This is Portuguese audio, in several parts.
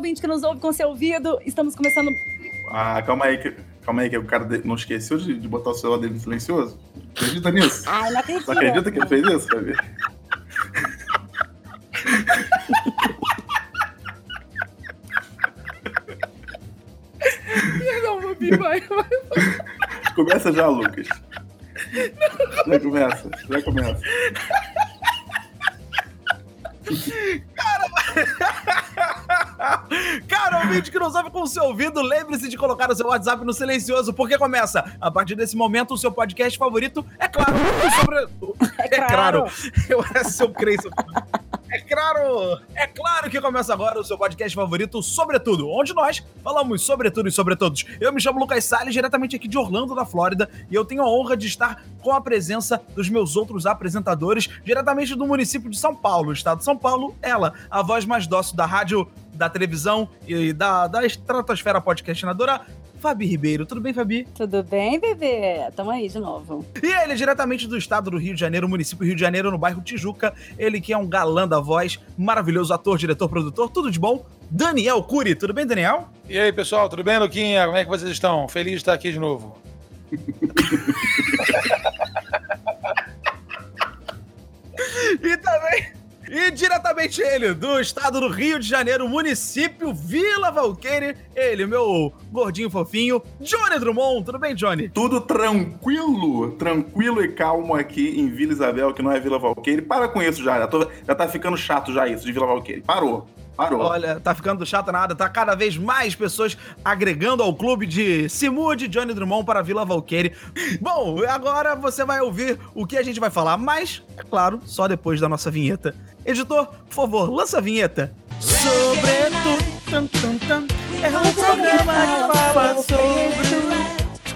ouvinte que nos ouve com seu ouvido. Estamos começando. Ah, calma aí, que, calma aí, que o cara não esqueceu de, de botar o celular dele em silencioso. Acredita nisso? Ai, não acredito. Você acredita que ele fez isso, Fabi? Não, Fabi, vai, vai. Começa já, Lucas. Já começa, já começa. Ouvinte que nos ouve com o seu ouvido, lembre-se de colocar o seu WhatsApp no silencioso, porque começa. A partir desse momento, o seu podcast favorito é claro. Sobre... É claro. Eu era seu crença. É claro! É claro que começa agora o seu podcast favorito, Sobretudo, onde nós falamos sobre tudo e sobre todos. Eu me chamo Lucas Salles, diretamente aqui de Orlando, da Flórida, e eu tenho a honra de estar com a presença dos meus outros apresentadores, diretamente do município de São Paulo, estado de São Paulo, ela, a voz mais dócil da rádio, da televisão e da, da estratosfera podcastinadora, Fabi Ribeiro. Tudo bem, Fabi? Tudo bem, bebê? Tamo aí de novo. E ele, diretamente do estado do Rio de Janeiro, município Rio de Janeiro, no bairro Tijuca. Ele que é um galã da voz, maravilhoso ator, diretor, produtor, tudo de bom. Daniel Cury. Tudo bem, Daniel? E aí, pessoal, tudo bem, Luquinha? Como é que vocês estão? Feliz de estar aqui de novo. E também... E diretamente ele, do estado do Rio de Janeiro, município Vila Valqueire, ele, meu gordinho fofinho, Johnny Drummond. Tudo bem, Johnny? Tudo tranquilo, tranquilo e calmo aqui em Vila Isabel, que não é Vila Valqueire. Para com isso já, já, tô- já tá ficando chato já isso de Vila Valqueire. Parou, parou. Olha, tá ficando chato nada, tá cada vez mais pessoas agregando ao clube de se mude Johnny Drummond para Vila Valqueire. Bom, agora você vai ouvir o que a gente vai falar, mas, é claro, só depois da nossa vinheta. Editor, por favor, lança a vinheta. Sobretudo, tam, tam, tam, é um programa que fala sobre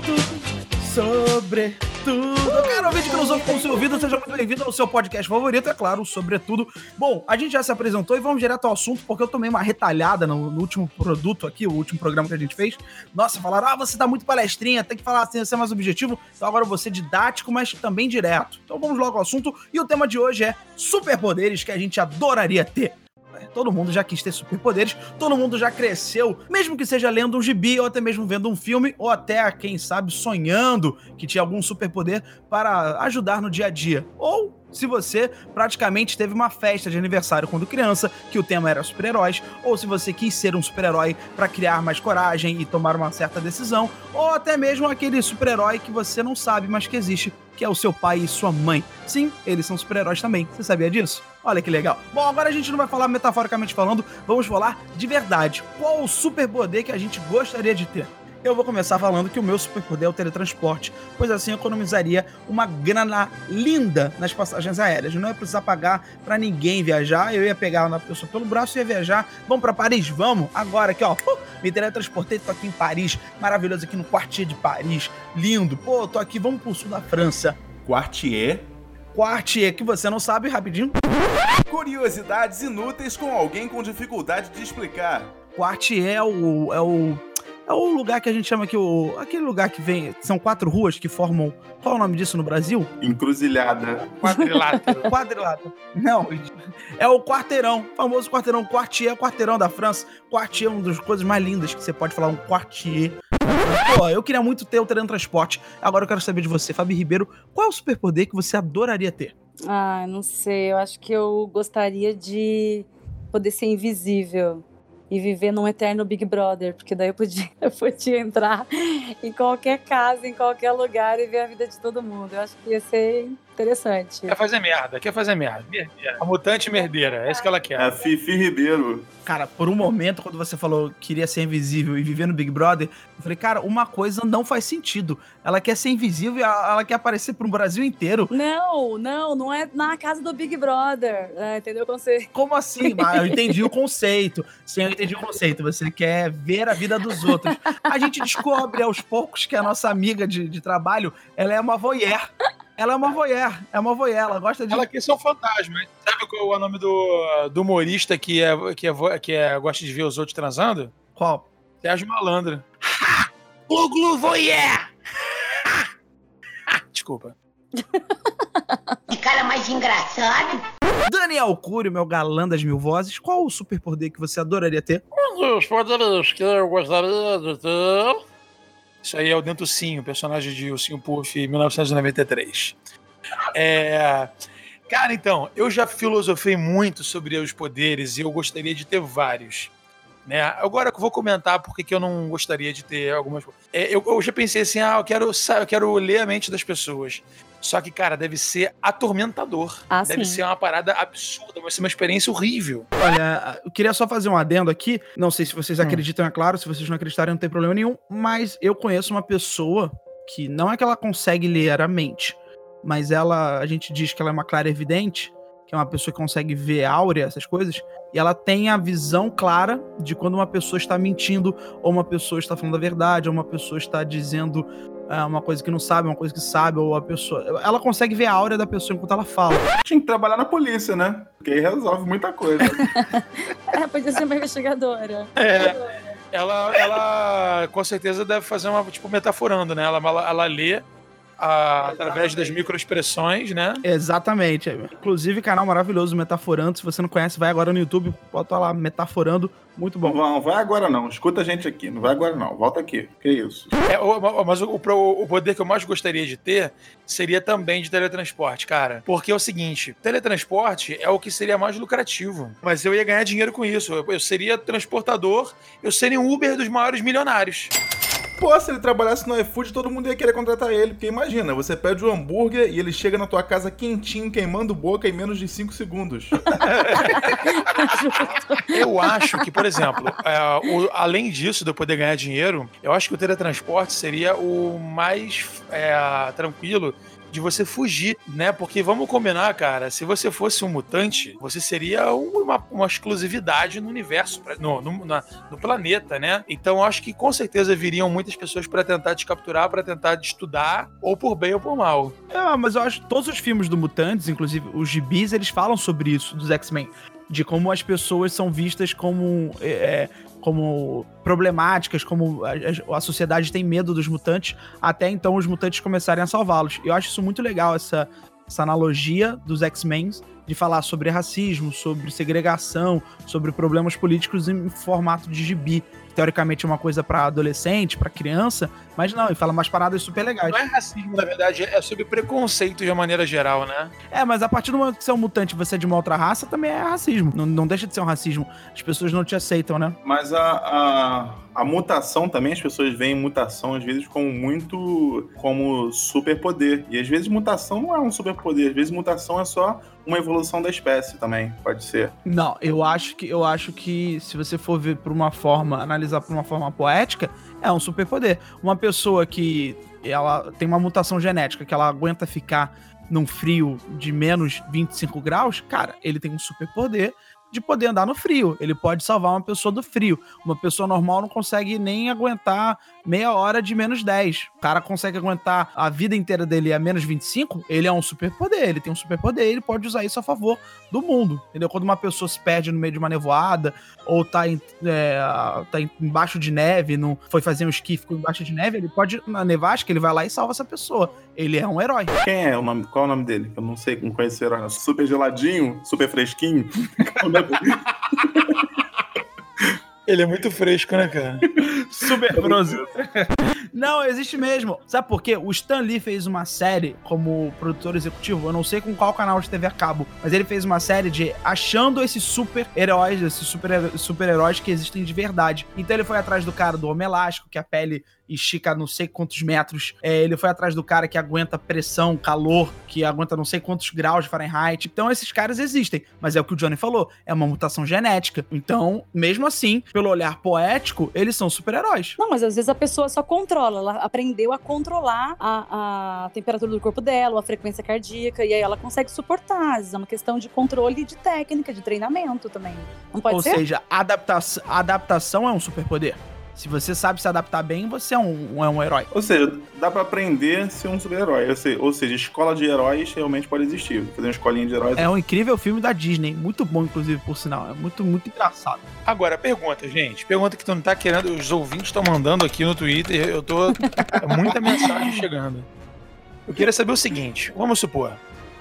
tudo, sobre tudo. Cara, ouvinte que nos ouve com o seu ouvido, seja muito bem-vindo ao seu podcast favorito, é claro, sobretudo. Bom, a gente já se apresentou e vamos direto ao assunto, porque eu tomei uma retalhada no, no último produto aqui, o último programa que a gente fez. Nossa, falaram, ah, você tá muito palestrinha, tem que falar assim, ser mais objetivo. Então agora ser didático, mas também direto. Então vamos logo ao assunto. E o tema de hoje é superpoderes que a gente adoraria ter. É, Todo mundo já quis ter superpoderes, todo mundo já cresceu, mesmo que seja lendo um gibi, ou até mesmo vendo um filme, ou até, quem sabe, sonhando que tinha algum superpoder para ajudar no dia a dia. Ou se você praticamente teve uma festa de aniversário quando criança, que o tema era super-heróis, ou se você quis ser um super-herói para criar mais coragem e tomar uma certa decisão, ou até mesmo aquele super-herói que você não sabe, mas que existe, que é o seu pai e sua mãe. Sim, eles são super-heróis também. Você sabia disso? Olha que legal. Bom, agora a gente não vai falar metaforicamente falando, vamos falar de verdade. Qual o superpoder que a gente gostaria de ter? Eu vou começar falando que o meu superpoder é o teletransporte, pois assim eu economizaria uma grana linda nas passagens aéreas. Não ia precisar pagar pra ninguém viajar, eu ia pegar uma pessoa pelo braço e ia viajar. Vamos pra Paris? Vamos! Agora aqui, ó. Me teletransportei, tô aqui em Paris, maravilhoso aqui no Quartier de Paris, lindo. Pô, tô aqui, vamos pro sul da França. Quartier. Quartier, que você não sabe, rapidinho. Curiosidades inúteis com alguém com dificuldade de explicar. Quartier é o. É o é o lugar que a gente chama aqui, o, aquele lugar que vem. São quatro ruas que formam. Qual é o nome disso no Brasil? Encruzilhada. Quadrilátero. Quadrilátero. Não, é o quarteirão. O famoso quarteirão. Quartier é o quarteirão da França. Quartier é uma das coisas mais lindas que você pode falar, um quartier. Pô, eu queria muito ter o teletransporte. Agora eu quero saber de você, Fabi Ribeiro, qual é o superpoder que você adoraria ter? Ah, não sei. Eu acho que eu gostaria de poder ser invisível e viver num eterno Big Brother, porque daí eu podia, eu podia entrar em qualquer casa, em qualquer lugar e ver a vida de todo mundo. Eu acho que ia ser interessante. Quer fazer merda, quer fazer merda. Merdeira. A mutante merdeira, é isso que ela É quer. a Fifi Ribeiro. Cara, por um momento, quando você falou que queria ser invisível e viver no Big Brother, eu falei, cara, uma coisa não faz sentido. Ela quer ser invisível e ela, quer aparecer pro Brasil inteiro. Não, não, não é na casa do Big Brother. É, entendeu? Quando você... Como assim? Ah, eu entendi o conceito. Sim, eu entendi o conceito. Você quer ver a vida dos outros. A gente descobre aos poucos que a nossa amiga de, de trabalho, ela é uma voyeur. Ela é uma voyeur. É uma voyeur. Ela gosta de... Ela quer ser um fantasma. hein? Sabe qual é o nome do, do humorista que, é, que, é, que é, gosta de ver os outros transando? Qual? Sérgio Malandro. Glu voyeur! Desculpa. Que cara mais mais engraçado. Daniel Cury, meu galã das mil vozes, qual o superpoder que você adoraria ter? Um dos poderes que eu gostaria de ter. Isso aí é o Dentucinho, personagem de Ursinho Puff 1993. É. Cara, então, eu já filosofei muito sobre os poderes e eu gostaria de ter vários. Né? Agora eu vou comentar porque que eu não gostaria de ter algumas. É, eu, eu, já pensei assim, ah, eu quero, eu quero ler a mente das pessoas. Só que, cara, deve ser atormentador. Ah, deve sim. ser uma parada absurda, vai ser uma experiência horrível. Olha, eu queria só fazer um adendo aqui. Não sei se vocês acreditam, é claro. Se vocês não acreditarem, não tem problema nenhum. Mas eu conheço uma pessoa que não é que ela consegue ler a mente, mas ela, a gente diz que ela é uma clara evidente, que é uma pessoa que consegue ver áurea, essas coisas, e ela tem a visão clara de quando uma pessoa está mentindo, ou uma pessoa está falando a verdade, ou uma pessoa está dizendo é, uma coisa que não sabe, uma coisa que sabe, ou a pessoa. Ela consegue ver a áurea da pessoa enquanto ela fala. Tinha que trabalhar na polícia, né? Porque aí resolve muita coisa. É, podia ser uma investigadora. É, ela, ela com certeza deve fazer uma, tipo, metaforando, né? Ela, ela, ela lê a- através das microexpressões, né? Exatamente. Inclusive, canal maravilhoso, Metaforando. Se você não conhece, vai agora no YouTube, bota lá, Metaforando. Muito bom. vai- não vai agora não. Escuta a gente aqui. Não vai agora não. Volta aqui. Que isso? É, mas o, o- o poder que eu mais gostaria de ter seria também de teletransporte, cara. Porque é o seguinte: teletransporte é o que seria mais lucrativo. Mas eu ia ganhar dinheiro com isso. Eu, eu seria transportador, eu seria um Uber dos maiores milionários. Pô, se ele trabalhasse no iFood, todo mundo ia querer contratar ele. Porque imagina, você pede o hambúrguer e ele chega na tua casa quentinho, queimando boca em menos de 5 segundos. Eu acho que, por exemplo, é, o- além disso de eu poder ganhar dinheiro, eu acho que o teletransporte seria o mais é, tranquilo de você fugir, né? Porque vamos combinar, cara, se você fosse um mutante, você seria uma, uma exclusividade no universo, no, no, na- no planeta, né? Então acho que com certeza viriam muitas pessoas pra tentar te capturar, pra tentar te estudar, ou por bem ou por mal. É, mas eu acho que todos os filmes do Mutantes, inclusive os gibis, eles falam sobre isso, dos X-Men. De como as pessoas são vistas como. é, como problemáticas, como a, a- sociedade tem medo dos mutantes, até então os mutantes começarem a salvá-los. Eu acho isso muito legal, essa, essa analogia dos X-Men de falar sobre racismo, sobre segregação, sobre problemas políticos em formato de gibi. Teoricamente é uma coisa pra adolescente, pra criança, mas não, ele fala umas paradas super legais. Não é racismo, na verdade, é sobre preconceito de uma maneira geral, né? É, mas a partir do momento que você é um mutante e você é de uma outra raça, também é racismo. Não, não deixa de ser um racismo. As pessoas não te aceitam, né? Mas a, a, a mutação também, as pessoas veem mutação às vezes como muito como superpoder. E às vezes mutação não é um superpoder, às vezes mutação é só uma evolução da espécie também, pode ser. Não, eu acho que eu acho que se você for ver por uma forma, analisar por uma forma poética, é um superpoder. Uma pessoa que ela tem uma mutação genética que ela aguenta ficar num frio de menos 25 graus, cara, ele tem um superpoder de poder andar no frio. Ele pode salvar uma pessoa do frio. Uma pessoa normal não consegue nem aguentar meia hora de menos 10. O cara consegue aguentar a vida inteira dele a menos 25, ele é um superpoder. Ele tem um superpoder, ele pode usar isso a favor do mundo. Entendeu? Quando uma pessoa se perde no meio de uma nevoada, ou tá, em, é, tá em- embaixo de neve, não foi fazer um esqui, ficou embaixo de neve, ele pode, na nevasca, ele vai lá e salva essa pessoa. Ele é um herói. Quem é o nome? Qual é o nome dele? Eu não sei, não conheço esse herói. não. Super geladinho, super fresquinho. O? Ele é muito fresco, né, cara? Super Frozen. Não, existe mesmo. Sabe por quê? O Stan Lee fez uma série como produtor executivo, eu não sei com qual canal de TV a cabo, mas ele fez uma série de achando esses super-heróis, esses super- super-heróis que existem de verdade. Então ele foi atrás do cara do Homem Elástico, que a pele estica não sei quantos metros. É, ele foi atrás do cara que aguenta pressão, calor, que aguenta não sei quantos graus de Fahrenheit. Então esses caras existem. Mas é o que o Johnny falou, é uma mutação genética. Então, mesmo assim, pelo olhar poético, eles são super-heróis. Não, mas às vezes a pessoa só controla, ela aprendeu a controlar a, a temperatura do corpo dela, a frequência cardíaca, e aí ela consegue suportar. Às vezes é uma questão de controle de técnica, de treinamento também. Não pode Ou ser? seja, adaptação, adaptação é um superpoder. Se você sabe se adaptar bem, você é um, é um herói. Ou seja, dá pra aprender a ser um super-herói. Ou se- Ou seja, escola de heróis realmente pode existir. Fazer uma escolinha de heróis. É um incrível filme da Disney. Muito bom, inclusive, por sinal. É muito, muito engraçado. Agora, pergunta, gente. Pergunta que tu não tá querendo. Os ouvintes estão mandando aqui no Twitter. Eu tô. é muita mensagem chegando. Eu queria saber o seguinte: vamos supor,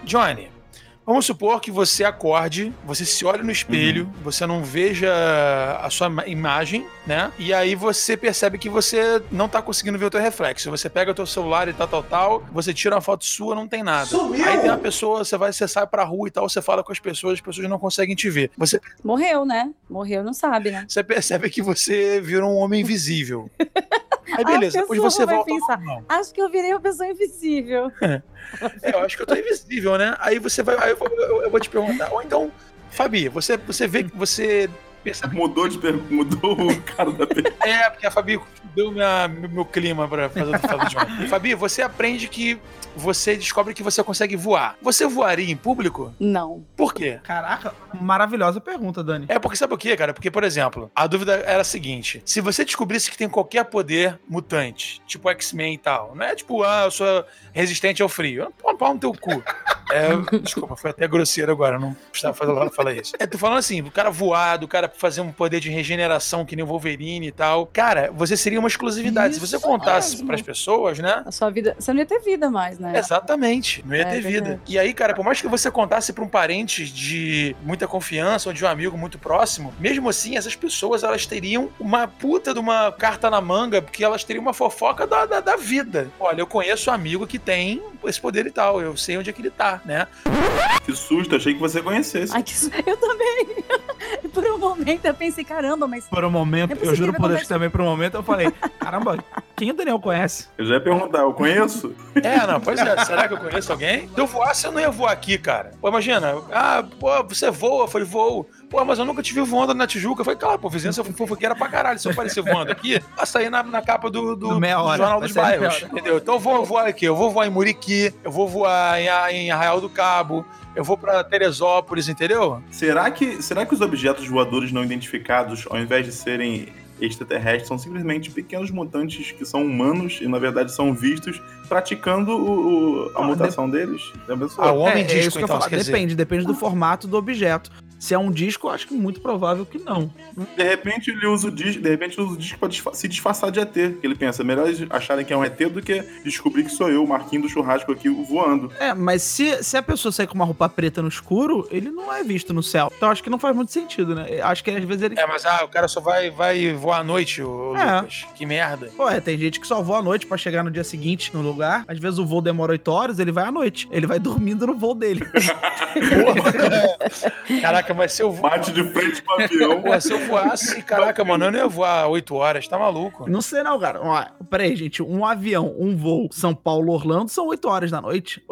Johnny, Vamos supor que você acorde, você se olha no espelho, uhum. você não veja a sua imagem, né? E aí você percebe que você não tá conseguindo ver o teu reflexo. Você pega o teu celular e tal, tal, tal, você tira uma foto sua, não tem nada. Sumiu. Aí tem uma pessoa, você vai, você sai pra rua e tal, você fala com as pessoas, as pessoas não conseguem te ver. Você... Morreu, né? Morreu, não sabe, né? Você percebe que você virou um homem invisível. Aí beleza, depois você volta. Pensar, acho que eu virei uma pessoa invisível. É, eu acho que eu tô invisível, né? Aí você vai. Aí eu, vou, eu, eu vou te perguntar. Ou então, Fabi, você, você vê que você percebe... Mudou de mudou o cara da pergunta. É, porque a Fabi deu minha, meu clima pra fazer fala de ontem. Fabi, você aprende que você descobre que você consegue voar. Você voaria em público? Não. Por quê? Caraca, maravilhosa pergunta, Dani. É porque sabe o quê, cara? Porque, por exemplo, a dúvida era a seguinte: se você descobrisse que tem qualquer poder mutante, tipo X-Men e tal, não é tipo, ah, eu sou resistente ao frio. Pô, pau no teu cu. É, desculpa, foi até grosseiro agora, não precisava falar, falar isso. É, tô falando assim, o cara voar, do cara fazer um poder de regeneração que nem o Wolverine e tal. Cara, você seria uma exclusividade. Isso, Se você contasse para as pessoas, né? A sua vida, você não ia ter vida mais, né? Exatamente, não ia é, ter vida. E aí, cara, por mais que você contasse para um parente de muita confiança ou de um amigo muito próximo, mesmo assim, essas pessoas elas teriam uma puta de uma carta na manga, porque elas teriam uma fofoca da, da, da vida. Olha, eu conheço um amigo que tem esse poder e tal, eu sei onde é que ele tá, né? Que susto, achei que você conhecesse. Ai, que Eu também. por um momento eu pensei, caramba, mas. Por um momento, é eu juro por Deus que também por um momento eu falei, caramba, quem o Daniel conhece? Eu já ia perguntar, eu conheço? É, não, pois é, será que eu conheço alguém? Se eu voasse, eu não ia voar aqui, cara. Pô, imagina, ah, pô, você voa, eu falei, voo. Pô, mas eu nunca te vi voando na Tijuca. Eu falei, claro, pô, vizinhança fofoqueira pra caralho. Se eu aparecer voando aqui, vai sair na, na capa do, do, do Jornal dos Bairros. Entendeu? Então eu vou voar aqui. Eu vou voar em Muriqui, eu vou voar em, em Arraial do Cabo, eu vou para Teresópolis, entendeu? Será que, será que os objetos voadores não identificados, ao invés de serem extraterrestres, são simplesmente pequenos mutantes que são humanos e, na verdade, são vistos praticando o, o, a ah, mutação de... deles? Ah, o homem é, disco, é isso que então, eu falo. Depende, dizer. depende do formato do objeto. Se é um disco, eu acho que muito provável que não. De repente ele usa o disco, de repente ele usa o disco pra se disfarçar de ET. Que ele pensa, melhor eles acharem que é um ET do que descobrir que sou eu, o Marquinho do churrasco aqui voando. É, mas se, se a pessoa sair com uma roupa preta no escuro, ele não é visto no céu. Então acho que não faz muito sentido, né? Acho que às vezes ele. É, mas ah, o cara só vai, vai voar à noite, ô, é. Lucas. Que merda. Pô, é, tem gente que só voa à noite para chegar no dia seguinte no lugar. Às vezes o voo demora 8 horas, ele vai à noite. Ele vai dormindo no voo dele. Caraca, mas se eu vou de frente com o avião. Pô, se eu voasse, caraca, mano, eu não ia voar 8 horas, tá maluco? Não sei não, cara. Ó, peraí, gente, um avião, um voo São Paulo-Orlando são 8 horas da noite.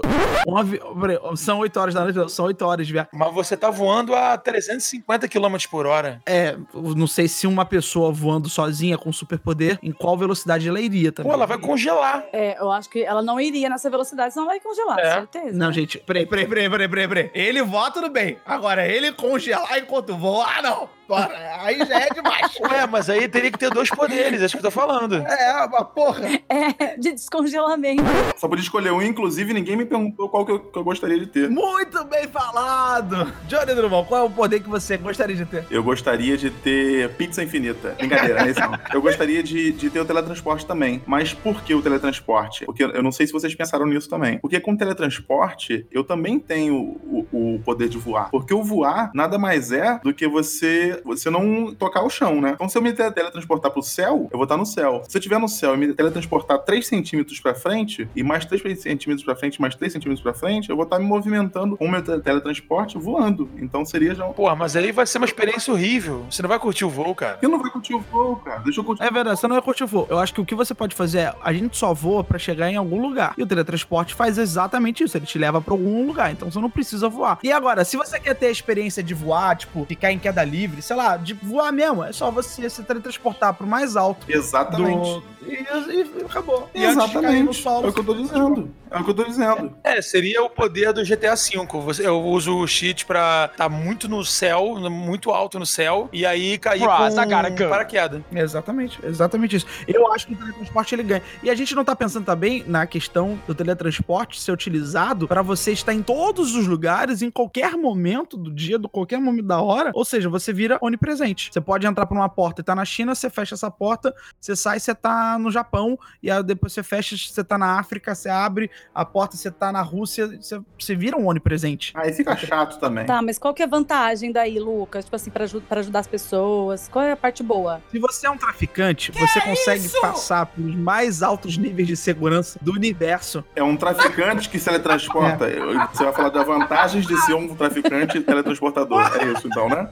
Um avião, peraí, são 8 horas da noite, são 8 horas de viagem. Mas você tá voando a 350 km por hora. É, não sei se uma pessoa voando sozinha com superpoder, em qual velocidade ela iria também. Pô, ela vai congelar. É, eu acho que ela não iria nessa velocidade, senão ela vai congelar, é. certeza. Não, gente, peraí, peraí, peraí, peraí, peraí, peraí. Ele voa tudo bem. Agora, ele congelar enquanto voa, ah, não. Aí já é demais. Ué, mas aí teria que ter dois poderes, é isso que eu tô falando. É, uma porra. É, de descongelamento. Só podia escolher um, inclusive ninguém me perguntou qual que eu, que eu gostaria de ter. Muito bem falado! Johnny Drummond, qual é o poder que você gostaria de ter? Eu gostaria de ter pizza infinita. Brincadeira, é isso não. Eu gostaria de, de ter o teletransporte também. Mas por que o teletransporte? Porque eu não sei se vocês pensaram nisso também. Porque com o teletransporte, eu também tenho o, o poder de voar. Porque o voar nada mais é do que você você não tocar o chão, né? Então, se eu me teletransportar pro céu, eu vou estar no céu. Se eu estiver no céu e me teletransportar 3 centímetros pra frente, e mais 3 centímetros pra frente, mais 3 centímetros pra frente, eu vou estar me movimentando com o meu teletransporte voando. Então seria já um... Porra, mas aí vai ser uma experiência horrível. Você não vai curtir o voo, cara. Eu não vai curtir o voo, cara. Deixa eu curtir. É verdade, você não vai curtir o voo. Eu acho que o que você pode fazer é, a gente só voa pra chegar em algum lugar. E o teletransporte faz exatamente isso. Ele te leva pra algum lugar. Então você não precisa voar. E agora, se você quer ter a experiência de voar, tipo, ficar em queda livre, sei lá, de voar mesmo. É só você se teletransportar pro mais alto. Exatamente. Do... E, e, acabou. E Exatamente. É o que eu tô dizendo. É o que eu tô dizendo. É, seria o poder do GTA V. Eu uso o cheat pra estar tá muito no céu, muito alto no céu, e aí cair Cross, com paraquedas. Exatamente, exatamente isso. Eu acho que o teletransporte ele ganha. E a gente não tá pensando também na questão do teletransporte ser utilizado para você estar em todos os lugares, em qualquer momento do dia, do qualquer momento da hora. Ou seja, você vira vira onipresente. Você pode entrar por uma porta e tá na China, você fecha essa porta, você sai, você tá no Japão, e aí depois você fecha, você tá na África, você abre a porta, você tá na Rússia, você, você vira um onipresente. Aí fica chato também. Tá, mas qual que é a vantagem daí, Lucas? Tipo assim, pra, pra ajudar as pessoas? Qual é a parte boa? Se você é um traficante, você consegue passar pelos mais altos níveis de segurança do universo. É um traficante que se teletransporta. Eu- Você vai falar das vantagens de ser um traficante teletransportador. É isso, então, né?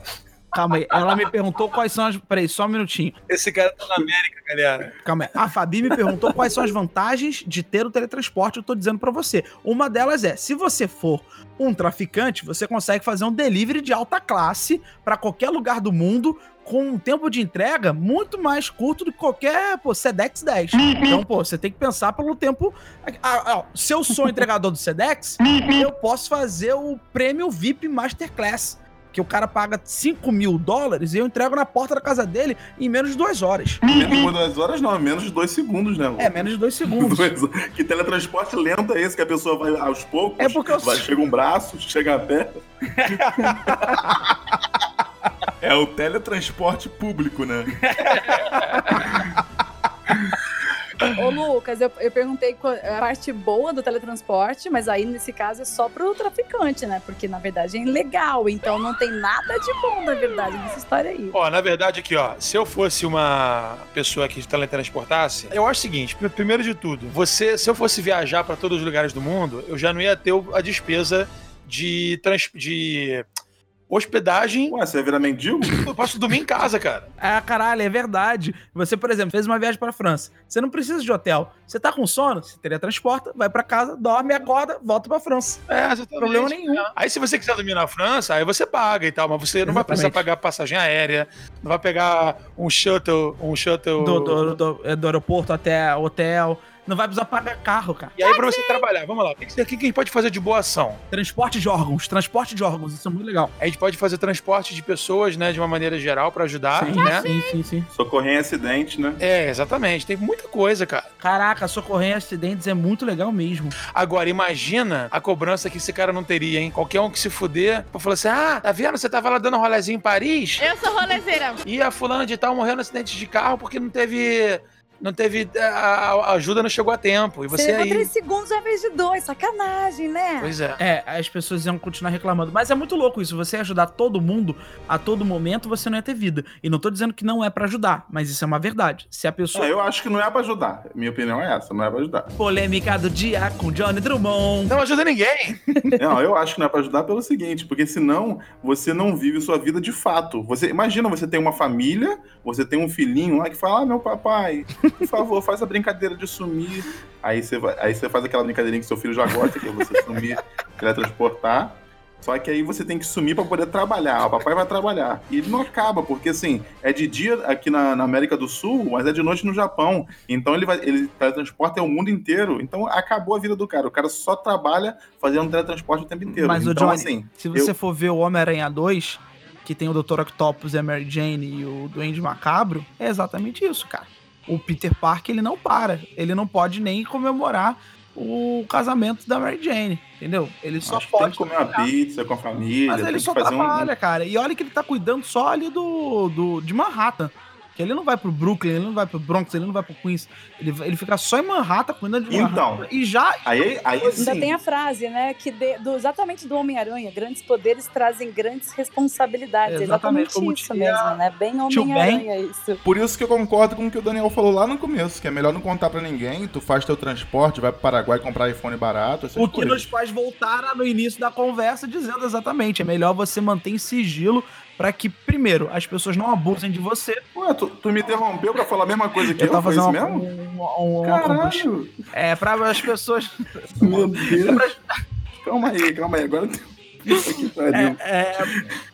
Calma aí, ela me perguntou quais são as. Peraí, só um minutinho. Esse cara tá na América, galera. Calma aí. A Fabi me perguntou quais são as vantagens de ter o teletransporte. Eu tô dizendo pra você. Uma delas é: se você for um traficante, você consegue fazer um delivery de alta classe pra qualquer lugar do mundo com um tempo de entrega muito mais curto do que qualquer pô, Sedex 10. Então, pô, você tem que pensar pelo tempo. Ah, ah, se eu sou entregador do Sedex, eu posso fazer o prêmio VIP Masterclass. Que o cara paga 5 mil dólares e eu entrego na porta da casa dele em menos de duas horas. Menos de duas horas, não, menos de dois segundos, né? Lu? É, menos de dois segundos. Dois- Que teletransporte lento é esse que a pessoa vai aos poucos? É porque eu vai, chega um braço, chega a pé. é o teletransporte público, né? Ô, Lucas, eu, eu perguntei a parte boa do teletransporte, mas aí nesse caso é só pro traficante, né? Porque na verdade é ilegal, então não tem nada de bom, na verdade, nessa história aí. Ó, na verdade aqui, ó, se eu fosse uma pessoa que teletransportasse, eu acho o seguinte, pr- primeiro de tudo, você, se eu fosse viajar pra todos os lugares do mundo, eu já não ia ter a despesa de, trans, de hospedagem. Ué, você vai virar mendigo? Eu posso dormir em casa, cara. Ah, caralho, é verdade. Você, por exemplo, fez uma viagem pra França. Você não precisa de hotel. Você tá com sono, você teletransporta, vai pra casa, dorme, acorda, volta pra França. É, exatamente. Problema nenhum. Aí se você quiser dormir na França, aí você paga e tal, mas você não vai precisar pagar passagem aérea, não vai pegar um shuttle, um shuttle... Do, do, do- é, do aeroporto até hotel. Não vai precisar pagar carro, cara. E aí pra você trabalhar, vamos lá, o que, que, que a gente pode fazer de boa ação? Transporte de órgãos, transporte de órgãos, isso é muito legal. A gente pode fazer transporte de pessoas, né, de uma maneira geral pra ajudar, sim, né? sim, sim, sim. Socorrer em acidente, né? É, exatamente. Tem muita coisa, cara. Caraca, socorrer em acidentes é muito legal mesmo. Agora, imagina a cobrança que esse cara não teria, hein? Qualquer um que se fuder, pra falar assim: ah, tá vendo? Você tava lá dando um rolezinho em Paris Eu sou rolezeira. e a fulana de tal morreu no acidente de carro porque não teve. Não teve. A, a ajuda não chegou a tempo. E Você você aí. três segundos ao invés de dois, sacanagem, né? Pois é. É, as pessoas iam continuar reclamando. Mas é muito louco isso. Você ajudar todo mundo a todo momento, você não ia ter vida. E não tô dizendo que não é pra ajudar, mas isso é uma verdade. Se a pessoa. É, eu acho que não é pra ajudar. Minha opinião é essa, não é pra ajudar. Polêmica do dia com Johnny Drummond. Não ajuda ninguém. Não, eu acho que não é pra ajudar pelo seguinte, porque senão você não vive sua vida de fato. Você imagina, você tem uma família, você tem um filhinho lá que fala: "Ah, meu papai, por favor, faz a brincadeira de sumir". Aí você vai, aí você faz aquela brincadeirinha que seu filho já gosta, que é você sumir, teletransportar. Só que aí você tem que sumir pra poder trabalhar. O papai vai trabalhar. E ele não acaba, porque assim, é de dia aqui na, na América do Sul, mas é de noite no Japão. Então ele vai, ele teletransporta o mundo inteiro. Então acabou a vida do cara. O cara só trabalha fazendo teletransporte o tempo inteiro. Mas o então, Johnny, assim, se você eu- for ver o Homem-Aranha 2, que tem o Dr. Octopus, a Mary Jane e o Duende Macabro, é exatamente isso, cara. O Peter Parker, ele não para. Ele não pode nem comemorar o casamento da Mary Jane, entendeu? Ele só acho pode comer uma pizza com a família, Mas ele só fazer um- trabalha, cara. E olha que ele tá cuidando só ali do, do de Manhattan. Que ele não vai pro Brooklyn, ele não vai pro Bronx, ele não vai pro Queens. Ele, ele fica só em Manhattan cuidando de Então. Manhattan. E já. Aí, aí Ainda sim. tem a frase, né? Que de- do- exatamente do Homem-Aranha, grandes poderes trazem grandes responsabilidades. Exatamente, Exatamente, como isso mesmo, né? Bem Homem-Aranha isso. Por isso que eu concordo com o que o Daniel falou lá no começo, que é melhor não contar pra ninguém, tu faz teu transporte, vai pro Paraguai comprar iPhone barato, O que nos faz voltar no início da conversa dizendo exatamente, é melhor você manter em sigilo para que, primeiro, as pessoas não abusem de você. Ué, tu, tu me interrompeu pra falar a mesma coisa que eu, Eu tava fazendo isso uma, mesmo? um- um-. Caralho! É, para as pessoas. Meu Deus! calma aí, calma aí. Agora aqui pariu. É,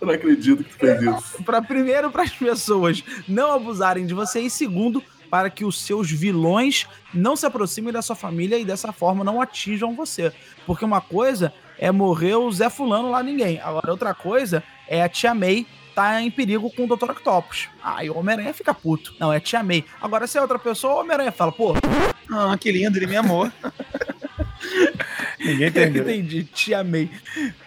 Eu não acredito que tu fez isso. para primeiro, para as pessoas não abusarem de você, e segundo, para que os seus vilões não se aproximem da sua família e dessa forma não atinjam você. Porque uma coisa é morrer o Zé Fulano lá ninguém. Agora, outra coisa é a Tia May tá em perigo com o Dr. Octopus. Aí o Homem-Aranha fica puto. Não, é Tia May. Agora, se é outra pessoa, o Homem-Aranha fala, pô, Ah, que lindo, ele me amou. Ninguém entendeu. Entendi, te amei.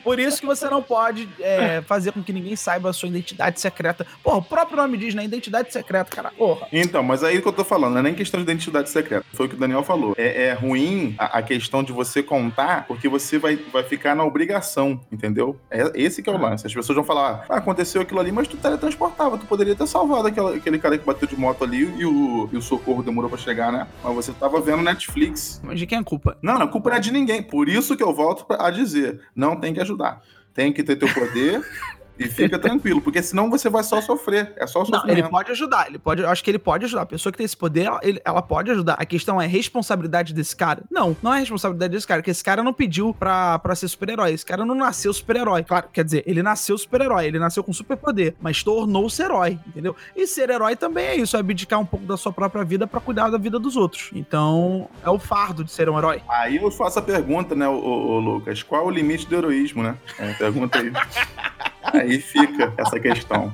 Por isso que você não pode é, fazer com que ninguém saiba a sua identidade secreta. Porra, o próprio nome diz, né? Identidade secreta, cara. Porra. Então, mas aí que eu tô falando, não é nem questão de identidade secreta. Foi o que o Daniel falou. É, é ruim a, a questão de você contar, porque você vai, vai ficar na obrigação, entendeu? É esse que é o lance. As pessoas vão falar, ah, aconteceu aquilo ali, mas tu teletransportava, tu poderia ter salvado aquela- aquele cara que bateu de moto ali e o, e o socorro demorou pra chegar, né? Mas você tava vendo Netflix. Mas de quem é a culpa? Não, não, a culpa não é de ninguém. Por isso que eu volto a dizer, não tem que ajudar. Tem que ter teu poder e fica tranquilo, porque senão você vai só sofrer. É só sofrimento. ele pode ajudar. Ele pode, eu acho que ele pode ajudar. A pessoa que tem esse poder, ela, ele- ela pode ajudar. A questão é responsabilidade desse cara? Não, não é responsabilidade desse cara, porque esse cara não pediu pra, pra ser super-herói. Esse cara não nasceu super-herói. Claro, quer dizer, ele nasceu super-herói, ele nasceu com superpoder, mas tornou-se herói, entendeu? E ser herói também é isso, é abdicar um pouco da sua própria vida pra cuidar da vida dos outros. Então, é o fardo de ser um herói. Aí eu faço a pergunta, né, ô, ô, ô, Lucas? Qual o limite do heroísmo, né? É, pergunta aí. aí fica essa questão.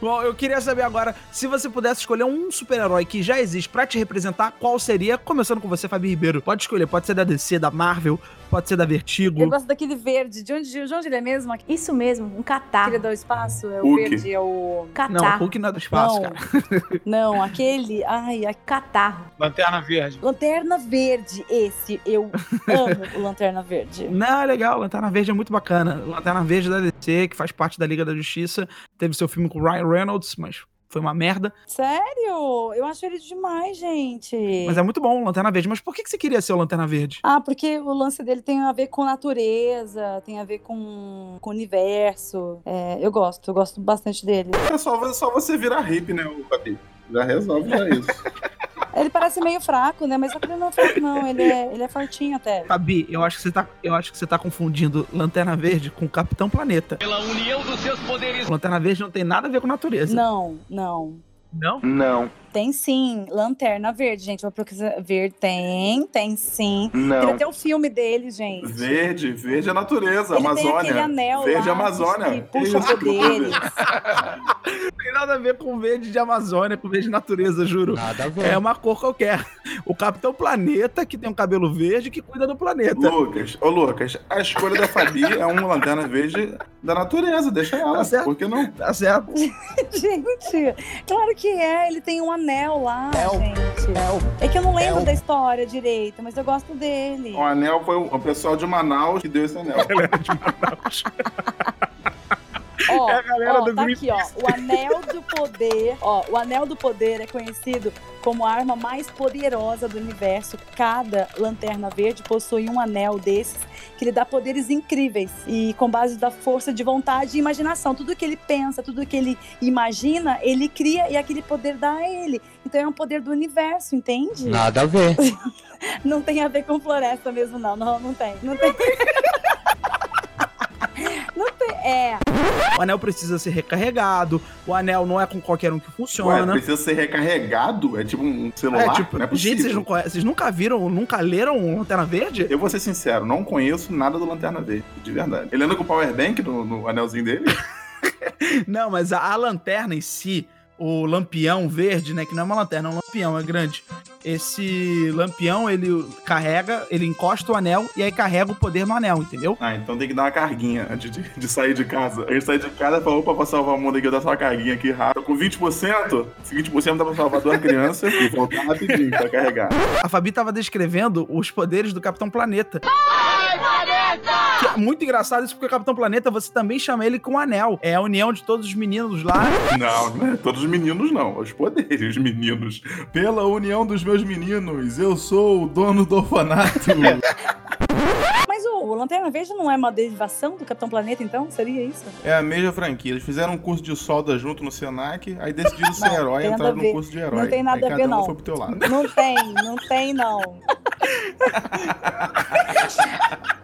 Bom, eu queria saber agora, se você pudesse escolher um super-herói que já existe pra te representar, qual seria? Começando com você, Fabi Ribeiro. Pode escolher, pode ser da DC, da Marvel, pode ser da Vertigo. Eu gosto daquele verde. De onde, de onde ele é mesmo? Aquele Isso mesmo, um catarro. do espaço? É o Hulk. verde, é o. Não, o. Hulk não é do espaço, não, cara. não, aquele. Ai, a Catarro. Lanterna Verde. Lanterna Verde, esse. Eu amo o Lanterna Verde. Não, é legal, Lanterna Verde é muito bacana. Lanterna Verde da DC, que faz parte da Liga da Justiça. Teve seu filme com o Ryan Reynolds, mas foi uma merda. Sério? Eu acho ele demais, gente. Mas é muito bom, Lanterna Verde. Mas por que que você queria ser o Lanterna Verde? Ah, porque o lance dele tem a ver com natureza, tem a ver com, com o universo. É, eu gosto, eu gosto bastante dele. É só, é só você virar hippie, né, o Fabi? Já resolve já isso. Ele parece meio fraco, né? Mas só que ele não é fraco, não. Ele é, ele é fortinho até. Fabi, eu acho que você tá, eu acho que você tá confundindo Lanterna Verde com Capitão Planeta. Pela união dos seus poderes. Lanterna Verde não tem nada a ver com natureza. Não, não. Não? Não, Tem sim. Lanterna Verde, gente. Vou pesquisar. Verde tem, tem sim. Tem não. até o filme dele, gente. Verde, verde é natureza, Ele tem aquele Amazônia. anel Verde lá, Amazônia. que puxa Isso, poderes. Não tem nada a ver com verde de Amazônia, com verde de natureza, juro. Nada a ver. É uma cor qualquer. O Capitão Planeta, que tem um cabelo verde, que cuida do planeta. Lucas, ô Lucas, a escolha da Fabi é uma lanterna verde da natureza, deixa ela. Tá certo. Por que não? Tá certo? Gente, claro que é. Ele tem um anel lá, É o- gente. É o É que eu não lembro É o- da história direito, mas eu gosto dele. O anel foi o pessoal de Manaus que deu esse anel. Ó, É a galera ó, do tá aqui, ó. O anel do poder. Ó, o anel do poder é conhecido como a arma mais poderosa do universo. Cada lanterna verde possui um anel desses que lhe dá poderes incríveis. E com base da força de vontade e imaginação. Tudo que ele pensa, tudo que ele imagina, ele cria e aquele poder dá a ele. Então é um poder do universo, entende? nada a ver. Não tem a ver com floresta mesmo, não. Não, não tem. Não tem. É. O anel precisa ser recarregado. O anel não é com qualquer um que Ué, funciona. precisa ser recarregado? É tipo um celular? É, tipo, não é possível. gente, vocês, não conhecem, vocês nunca viram, nunca leram Lanterna Verde? Eu vou ser sincero, não conheço nada do Lanterna Verde, de verdade. Ele anda com o Powerbank no, no anelzinho dele? Não, mas a, a lanterna em si, o lampião verde, né? Que não é uma lanterna, é um lampião, é grande. Esse lampião, ele carrega, ele encosta o anel e aí carrega o poder no anel, entendeu? Ah, então tem que dar uma carguinha antes de, de sair de casa. A gente sai de casa e fala, opa, pra salvar o mundo aqui, eu dar só uma carguinha aqui rápido. Com 20%, esse 20% dá pra salvar duas crianças e voltar rapidinho pra carregar. A Fabi tava descrevendo os poderes do Capitão Planeta. É muito engraçado isso, porque o Capitão Planeta, você também chama ele com anel. É a união de todos os meninos lá. Não, não é todos os meninos, não. Os poderes, meninos. Pela união dos meus meninos, eu sou o dono do orfanato. Mas o, o Lanterna Verde não é uma derivação do Capitão Planeta, então? Seria isso? é a mesma franquia. Eles fizeram um curso de solda junto no Senac, aí decidiram ser herói e entraram no curso de herói. Não tem nada aí a ver, um não. foi pro teu lado. Não tem, não tem, não.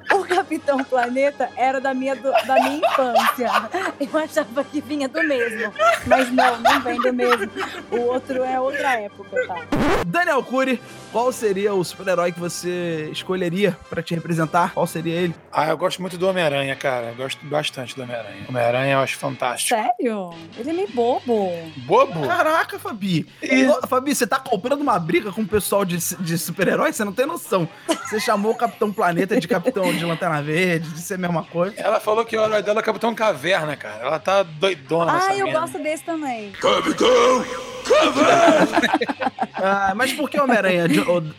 Capitão Planeta era da minha, do- da minha infância. Eu achava que vinha do mesmo. Mas não, não vem do mesmo. O outro é outra época, tá? Daniel Cury, qual seria o super-herói que você escolheria pra te representar? Qual seria ele? Ah, eu gosto muito do Homem-Aranha, cara. Eu gosto bastante do Homem-Aranha. Homem-Aranha eu acho fantástico. Sério? Ele é meio bobo. Bobo? Caraca, Fabi. E- Fabi, você tá comprando uma briga com o pessoal de, de super-herói? Você não tem noção. Você chamou o Capitão Planeta de Capitão de Lanterna Verde, de ser a mesma coisa. Ela falou que o herói dela é o Capitão Caverna, cara. Ela tá doidona Ah, eu merda. gosto desse também. Ah, mas por que Homem-Aranha?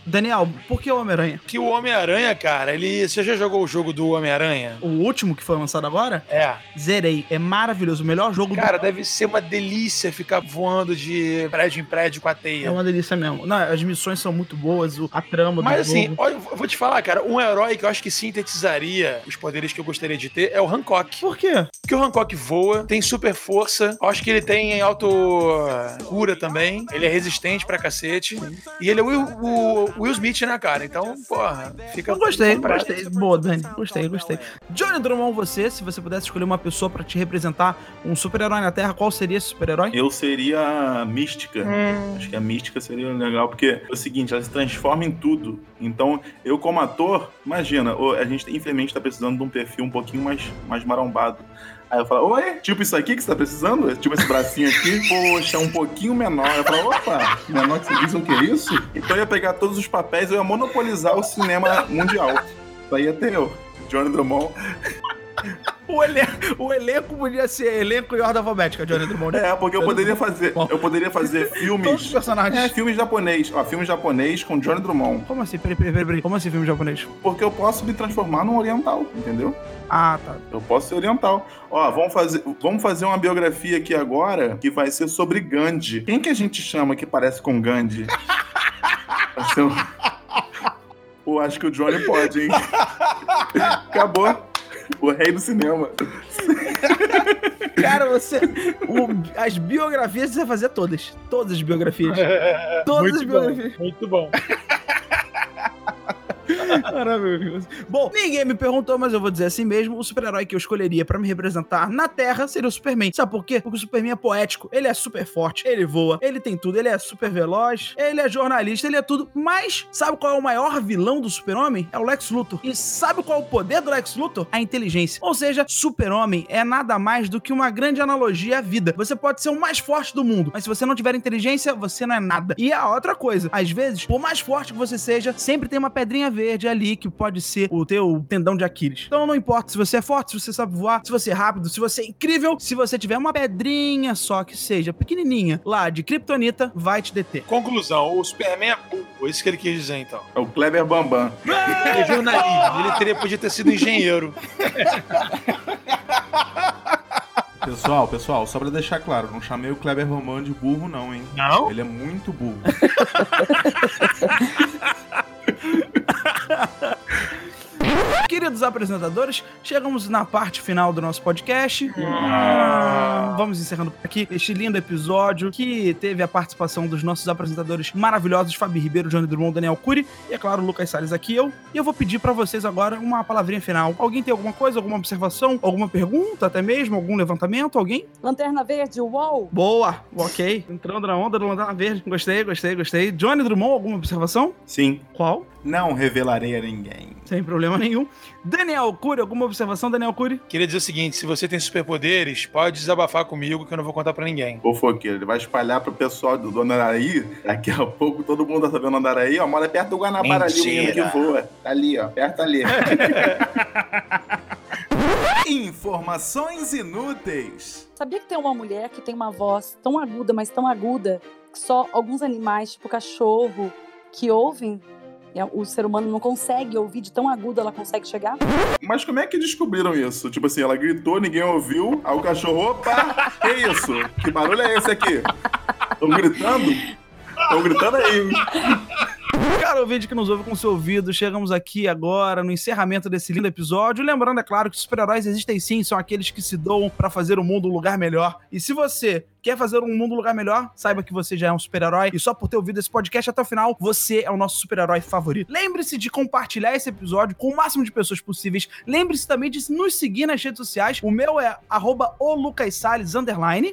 Daniel, por que Homem-Aranha? Que o Homem-Aranha, cara, ele. Você já jogou o jogo do Homem-Aranha? O último que foi lançado agora? É. Zerei. É maravilhoso. O melhor jogo Cara, deve ser uma delícia ficar voando de prédio em prédio com a do... É teia. uma delícia mesmo. Não, as missões são muito boas, o- a trama Mas do assim, jogo. olha, eu vou te falar, cara, um herói que eu acho que sintetizaria os poderes que eu gostaria de ter é o Hancock. Por quê? Porque o Hancock voa, tem super força, eu acho que ele tem auto cura também, ele é resistente pra cacete. E ele é o Will, o Will Smith, né, cara? Então, porra, fica. Eu gostei, gostei. Boa, Dani. Gostei, gostei. Johnny Drummond, você, se você pudesse escolher uma pessoa pra te representar, um super-herói na Terra, qual seria esse super-herói? Eu seria a mística. Acho que a mística seria legal, porque é o seguinte, ela se transforma em tudo. Então, eu como ator, imagina, a gente infelizmente tá precisando de um perfil um pouquinho mais, mais marombado. Aí eu falo, oi, tipo isso aqui que você tá precisando? Tipo esse bracinho aqui? Poxa, um pouquinho menor. Eu falo, opa, menor que você diz o que é isso? Então eu ia pegar todos os papéis, eu ia monopolizar o cinema mundial. Isso aí ia ter eu, Johnny Drummond. O, o elenco podia ser elenco e ordem alfabética, Johnny Drummond. É, porque eu poderia fazer, eu poderia fazer Todos os filmes... personagens. É, filme japonês. Ó, filme japonês com Johnny Drummond. Como assim? Peraí, peraí, peraí. Como assim filme japonês? Porque eu posso me transformar num oriental, entendeu? Ah, tá. Eu posso ser oriental. Ó, vamos fazer, vamos fazer uma biografia aqui agora que vai ser sobre Gandhi. Quem que a gente chama que parece com Gandhi? Pô, acho que o Johnny pode, hein? Acabou. O rei do cinema. Cara, você. o- as biografias você vai fazer todas. Todas as biografias. Todas as Muito bom, biografias. muito bom. Maravilhoso. Bom, ninguém me perguntou, mas eu vou dizer assim mesmo: o super-herói que eu escolheria pra me representar na Terra seria o Superman. Sabe por quê? Porque o Superman é poético, ele é super forte, ele voa, ele tem tudo, ele é super veloz, ele é jornalista, ele é tudo. Mas sabe qual é o maior vilão do Super-Homem? É o Lex Luthor. E sabe qual é o poder do Lex Luthor? A inteligência. Ou seja, Super-Homem é nada mais do que uma grande analogia à vida. Você pode ser o mais forte do mundo, mas se você não tiver inteligência, você não é nada. E a outra coisa, às vezes, por mais forte que você seja, sempre tem uma pedrinha verde ali que pode ser o teu tendão de Aquiles. Então não importa se você é forte, se você sabe voar, se você é rápido, se você é incrível, se você tiver uma pedrinha só que seja pequenininha lá de Kryptonita, vai te deter. Conclusão, o Superman é burro. Isso que ele quis dizer, então. É o Kleber Bambam. Ele é jornalista, ele teria, podia ter sido engenheiro. Pessoal, pessoal, só pra deixar claro, não chamei o Kleber Romano de burro, não, hein? Não? Ele é muito burro. Queridos apresentadores, chegamos na parte final do nosso podcast. Ah, vamos encerrando por aqui este lindo episódio que teve a participação dos nossos apresentadores maravilhosos, Fabi Ribeiro, Johnny Drummond, Daniel Cury e, é claro, Lucas Salles aqui eu. E eu vou pedir pra vocês agora uma palavrinha final. Alguém tem alguma coisa, alguma observação, alguma pergunta até mesmo, algum levantamento? Alguém? Lanterna Verde, uou! Boa, ok. Entrando na onda do Lanterna Verde. Gostei, gostei, gostei. Johnny Drummond, alguma observação? Sim. Qual? Não revelarei a ninguém. Sem problema nenhum. Daniel Cury, alguma observação, Daniel Cury? Queria dizer o seguinte: se você tem superpoderes, pode desabafar comigo que eu não vou contar pra ninguém. Fofoqueiro, ele vai espalhar pro pessoal do, do Andaraí. Daqui a pouco todo mundo tá sabendo Andaraí, ó. Mora perto do Guanabara ali, o menino que Mentira. voa. Tá ali, ó. Perto ali. Informações inúteis. Sabia que tem uma mulher que tem uma voz tão aguda, mas tão aguda, que só alguns animais, tipo cachorro, que ouvem? A- O ser humano não consegue ouvir de tão agudo ela consegue chegar? Mas como é que descobriram isso? Tipo assim, ela gritou, ninguém ouviu. Aí o cachorro, opa, que isso? Que barulho é esse aqui? Estão gritando? Estão gritando aí. Cara, o vídeo que nos ouve com seu ouvido, chegamos aqui agora no encerramento desse lindo episódio. Lembrando, é claro, que os super-heróis existem sim, são aqueles que se doam pra fazer o mundo um lugar melhor. E se você quer fazer um mundo um lugar melhor, saiba que você já é um super-herói. E só por ter ouvido esse podcast até o final, você é o nosso super-herói favorito. Lembre-se de compartilhar esse episódio com o máximo de pessoas possíveis. Lembre-se também de nos seguir nas redes sociais. O meu é arroba Salles.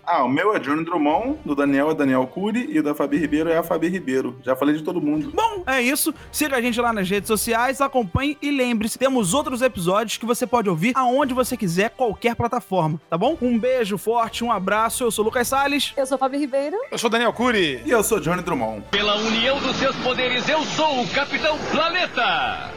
Ah, o meu é Johnny Drummond, do Daniel é Daniel Cury e o da Fabi Ribeiro é a Fabi Ribeiro. Já falei de todo mundo. Bom, é isso. Siga a gente lá nas redes sociais, acompanhe e lembre-se, temos outros episódios que você pode ouvir aonde você quiser, qualquer plataforma, tá bom? Um beijo forte, um abraço. Eu sou o Lucas Salles. Eu sou Fábio Ribeiro. Eu sou o Daniel Cury. E eu sou Johnny Drummond. Pela união dos seus poderes, eu sou o Capitão Planeta!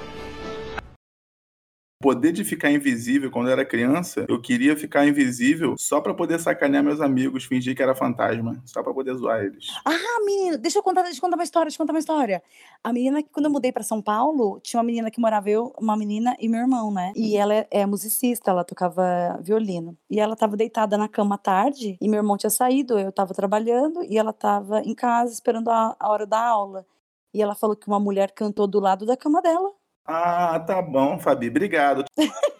Poder de ficar invisível quando eu era criança, eu queria ficar invisível só pra poder sacanear meus amigos, fingir que era fantasma, só pra poder zoar eles. Ah, menina, deixa eu contar, deixa eu contar uma história, deixa eu contar uma história. A menina que quando eu mudei pra São Paulo, tinha uma menina que morava eu, uma menina e meu irmão, né? E ela é, é musicista, ela tocava violino. E ela tava deitada na cama à tarde, e meu irmão tinha saído, eu tava trabalhando, e ela tava em casa esperando a, a hora da aula. E ela falou que uma mulher cantou do lado da cama dela. Ah, tá bom, Fabi, obrigado.